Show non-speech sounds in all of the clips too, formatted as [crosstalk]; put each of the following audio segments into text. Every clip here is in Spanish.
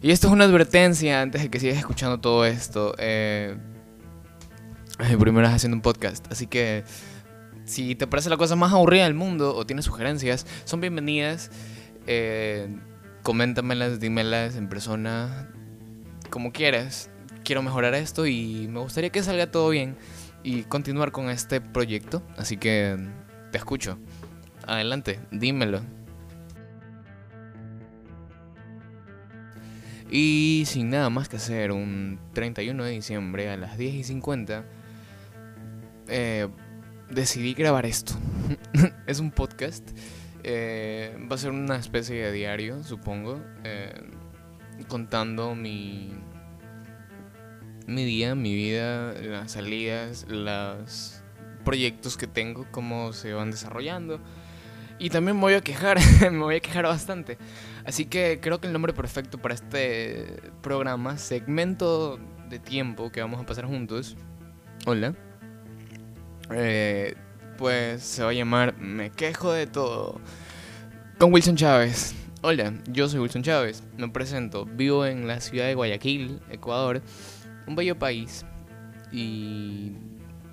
Y esto es una advertencia antes de que sigas escuchando todo esto. Eh, primero estás haciendo un podcast, así que si te parece la cosa más aburrida del mundo o tienes sugerencias, son bienvenidas. Eh, coméntamelas, dímelas en persona, como quieras. Quiero mejorar esto y me gustaría que salga todo bien y continuar con este proyecto. Así que te escucho. Adelante, dímelo. Y sin nada más que hacer, un 31 de diciembre a las 10 y 50, eh, decidí grabar esto. [laughs] es un podcast. Eh, va a ser una especie de diario, supongo. Eh, contando mi, mi día, mi vida, las salidas, los proyectos que tengo, cómo se van desarrollando. Y también me voy a quejar, [laughs] me voy a quejar bastante. Así que creo que el nombre perfecto para este programa, segmento de tiempo que vamos a pasar juntos, hola, eh, pues se va a llamar Me quejo de todo. Con Wilson Chávez. Hola, yo soy Wilson Chávez, me presento, vivo en la ciudad de Guayaquil, Ecuador, un bello país. Y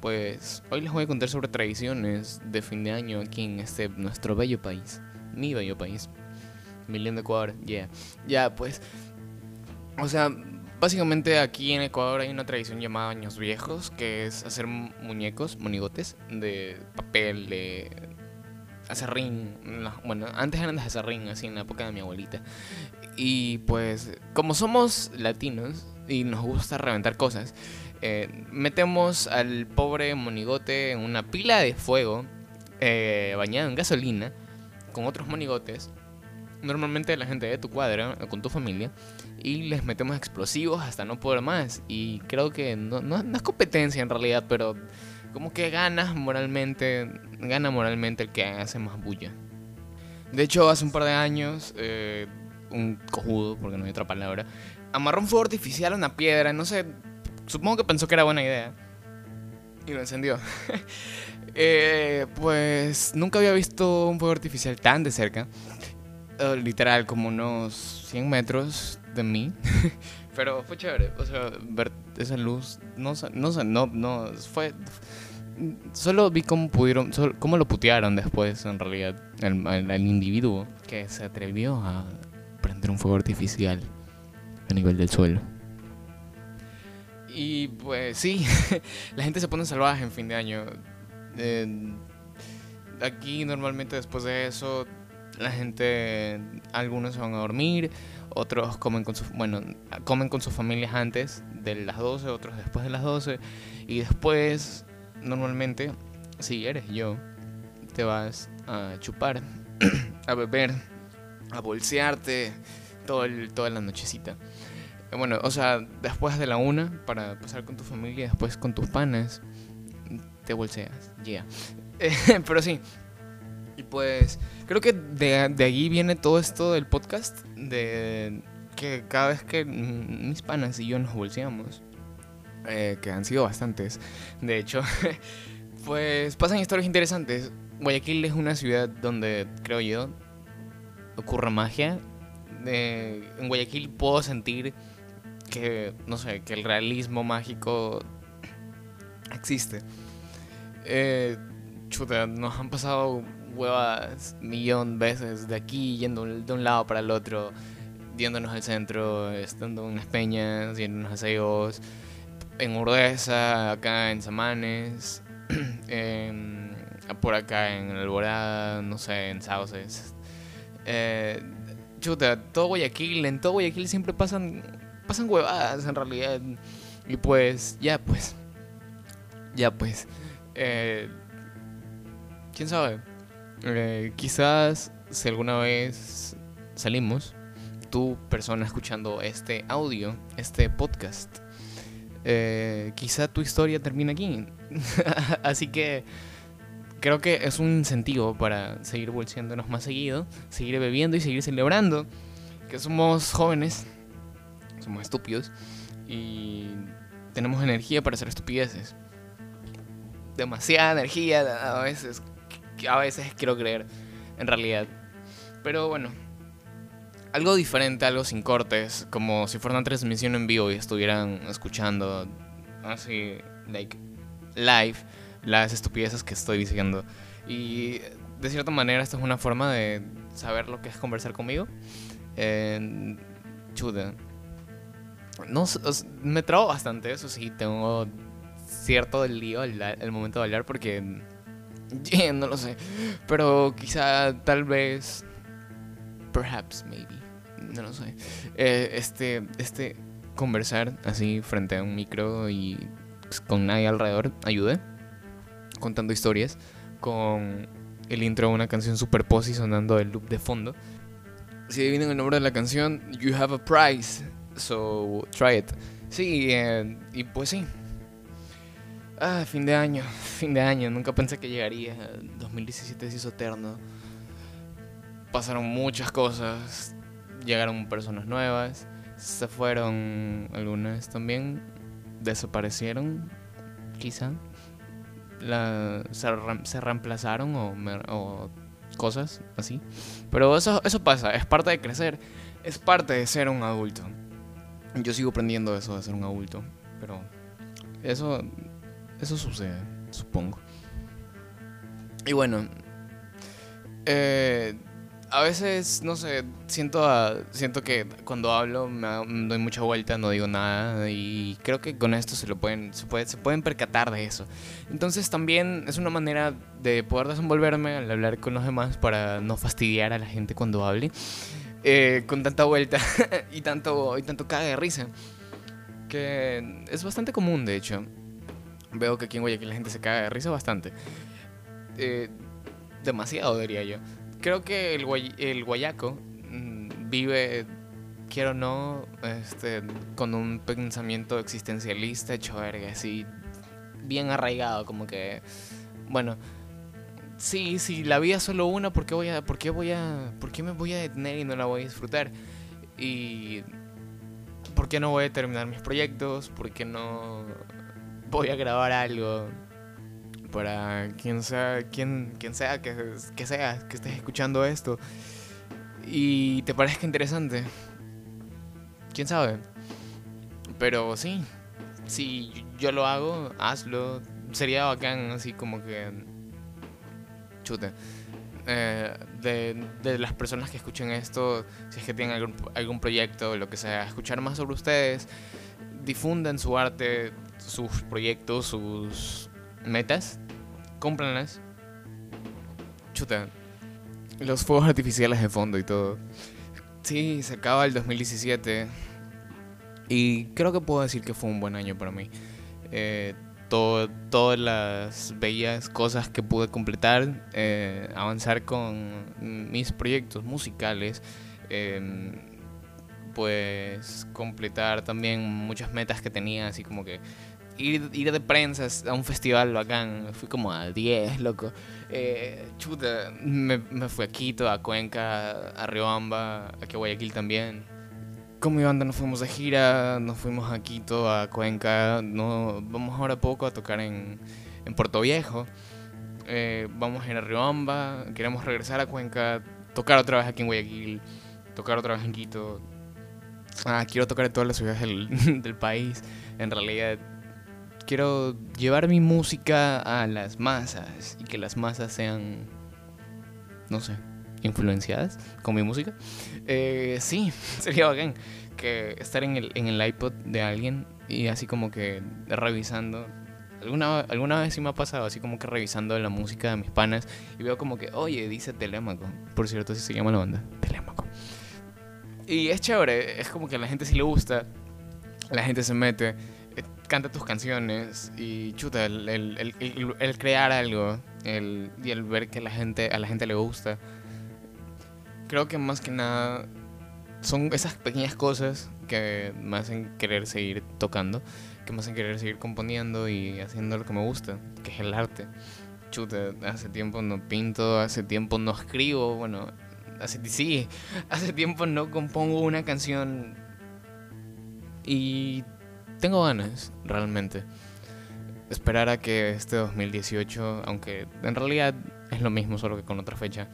pues hoy les voy a contar sobre tradiciones de fin de año aquí en este nuestro bello país, mi bello país, mi lindo Ecuador, yeah. Ya, pues, o sea, básicamente aquí en Ecuador hay una tradición llamada años viejos, que es hacer muñecos, monigotes de papel, de acerrín, bueno, antes eran de acerrín, así en la época de mi abuelita. Y pues, como somos latinos y nos gusta reventar cosas, eh, metemos al pobre monigote en una pila de fuego eh, bañado en gasolina con otros monigotes, normalmente la gente de tu cuadra con tu familia, y les metemos explosivos hasta no poder más. Y creo que no, no, es competencia en realidad, pero como que ganas moralmente, gana moralmente el que hace más bulla. De hecho, hace un par de años, eh, un cojudo, porque no hay otra palabra, amarró un fuego artificial a una piedra, no sé, Supongo que pensó que era buena idea. Y lo encendió. [laughs] Eh, pues nunca había visto un fuego artificial tan de cerca. Eh, literal, como unos 100 metros de mí. [laughs] Pero fue chévere. O sea, ver esa luz. No, no, no, no. Fue. Solo vi cómo pudieron. cómo lo putearon después, en realidad. El, individuo que se atrevió a prender un fuego artificial a nivel del suelo. Y pues sí, [laughs] la gente se pone salvaje en fin de año. aquí normalmente después de eso la gente, algunos se van a dormir, otros comen con sus, bueno, comen con sus familias antes de las 12, otros después de las 12 y después normalmente si eres yo te vas a chupar, [clears throat] a beber, a bolsearte todo el, toda la nochecita. Bueno, o sea, después de la una, para pasar con tu familia, después con tus panas, te bolseas, yeah. [laughs] Pero sí. Y pues, creo que de, de allí viene todo esto del podcast, de que cada vez que mis panas y yo nos bolseamos, eh, que han sido bastantes, de hecho, [laughs] pues pasan historias interesantes. Guayaquil es una ciudad donde, creo yo, ocurre magia. en Guayaquil puedo sentir que, no sé, que el realismo mágico existe. Eh, chuta, nos han pasado huevas millón veces de aquí, yendo de un lado para el otro, yéndonos al centro, estando en las peñas, yéndonos a Seos, en Urdesa, acá en Samanes, [clears throat] por acá en Alborada, no sé, en Sauces. Eh, chuta, todo Guayaquil, en todo Guayaquil siempre pasan pasan huevadas en realidad. Y pues, ya pues. Ya pues. Eh, ¿Quién sabe? Eh, quizás si alguna vez salimos, tú persona escuchando este audio, este podcast, eh, quizá tu historia termine aquí. [laughs] Así que creo que es un incentivo para seguir bolseándonos más seguido, seguir bebiendo y seguir celebrando que somos jóvenes somos estúpidos y tenemos energía para hacer estupideces. Demasiada energía a veces, a veces quiero creer, en realidad. Pero bueno, algo diferente, algo sin cortes, como si fuera una transmisión en vivo y estuvieran escuchando así, like, live, las estupideces que estoy diciendo. Y de cierta manera, esta es una forma de saber lo que es conversar conmigo. Eh, chuda. No, me trago bastante, eso sí, tengo cierto lío al, el momento de hablar porque [laughs] no lo sé, pero quizá tal vez perhaps maybe, no lo sé. Eh, este este conversar así frente a un micro y con nadie alrededor ayude contando historias con el intro de una canción super posi sonando el loop de fondo. Si adivinen el nombre de la canción, You Have a Prize. So, try it. Sí, eh, y pues sí. Ah, fin de año, fin de año. Nunca pensé que llegaría. 2017 se hizo eterno. Pasaron muchas cosas. Llegaron personas nuevas. Se fueron algunas también. Desaparecieron, quizá. La, se, reemplazaron o, o cosas así. Pero eso, eso pasa, es parte de crecer, es parte de ser un adulto. Yo sigo aprendiendo eso de ser un adulto, pero eso, eso sucede, supongo. Y bueno, eh, a veces, no sé, siento, siento que cuando hablo me, doy mucha vuelta, no digo nada y creo que con esto se lo pueden, se, puede, se pueden percatar de eso. Entonces también es una manera de poder desenvolverme al hablar con los demás para no fastidiar a la gente cuando hable. Eh, con tanta vuelta [laughs] y tanto, y tanto caga de risa. Que es bastante común, de hecho. Veo que aquí en Guayaquil la gente se caga de risa bastante. Eh, demasiado, diría yo. Creo que el, el guayaco mm, vive, quiero o no, este, con un pensamiento existencialista hecho verga, así, bien arraigado, como que, bueno, sí, sí, la vida es solo una, ¿por qué voy a, por qué voy a, por qué me voy a detener y no la voy a disfrutar? Y ¿por qué no voy a terminar mis proyectos? ¿Por qué no voy a grabar algo para quien sea, quien, quien sea que, que sea que estés escuchando esto y te parezca interesante? ¿Quién sabe? Pero sí, si yo lo hago, hazlo. Sería bacán, así como que chute. Eh, de, las personas que escuchen esto, si es que tienen algún, algún proyecto, lo que sea, escuchar más sobre ustedes, difundan su arte, sus proyectos, sus metas, cómpranlas. Chuta, los fuegos artificiales de fondo y todo. Sí, se acaba el 2017 y creo que puedo decir que fue un buen año para mí. Eh, todas las bellas cosas que pude completar, eh, avanzar con mis proyectos musicales, em, pues completar también muchas metas que tenía, así como que ir, ir de prensa a un festival bacán, fui como a 10, loco. Eh, chuta, me, me fui a Quito, a Cuenca, a Riobamba, a Guayaquil también con mi banda nos fuimos de gira, nos fuimos a Quito, a Cuenca, no, vamos ahora poco a tocar en, en Puerto Viejo, eh, vamos a ir a Riobamba, queremos regresar a Cuenca, tocar otra vez aquí en Guayaquil, tocar otra vez en Quito. Ah, quiero tocar en todas las ciudades del, [laughs] del país, en realidad quiero llevar mi música a las masas y que las masas sean, no sé, influenciadas con mi música. Eh, sí, [laughs] sería bacán que estar en el, en el iPod de alguien y así como que revisando. Alguna, alguna vez sí me ha pasado, así como que revisando la música de mis panas y veo como que, oye, dice Telémaco. Por cierto, así se llama la banda, Telémaco. Y es chévere, es como que a la gente sí le gusta, la gente se mete, eh, canta tus canciones y chuta, el, el, el, el crear algo el, y el ver que la gente, a la gente le gusta creo que más que nada son esas pequeñas cosas que me hacen querer seguir tocando, que me hacen querer seguir componiendo y haciendo lo que me gusta, que es el arte. Chuta, hace tiempo no pinto, hace tiempo no escribo, bueno, hace sí, hace tiempo no compongo una canción y tengo ganas, realmente. Esperar a que este 2018, aunque en realidad es lo mismo, solo que con otra fecha,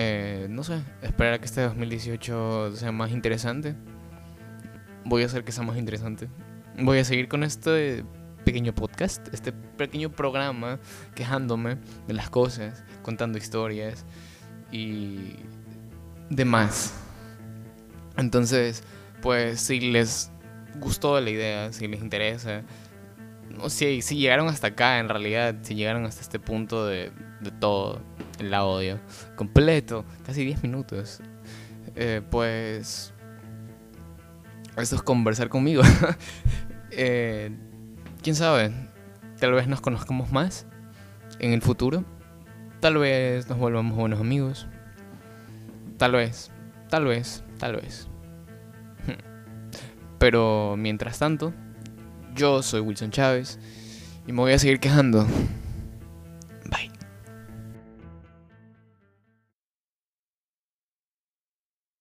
Eh, no sé, esperar a que este 2018 sea más interesante. Voy a hacer que sea más interesante. Voy a seguir con este pequeño podcast, este pequeño programa quejándome de las cosas, contando historias y demás. Entonces, pues si les gustó la idea, si les interesa, o si, si llegaron hasta acá en realidad, si llegaron hasta este punto de, de todo el audio completo, casi 10 minutos, eh, pues esto es conversar conmigo. [laughs] eh, quién sabe, tal vez nos conozcamos más en el futuro. Tal vez nos volvamos buenos amigos. Tal vez, tal vez, tal vez. [laughs] Pero mientras tanto, yo soy Wilson Chávez y me voy a seguir quejando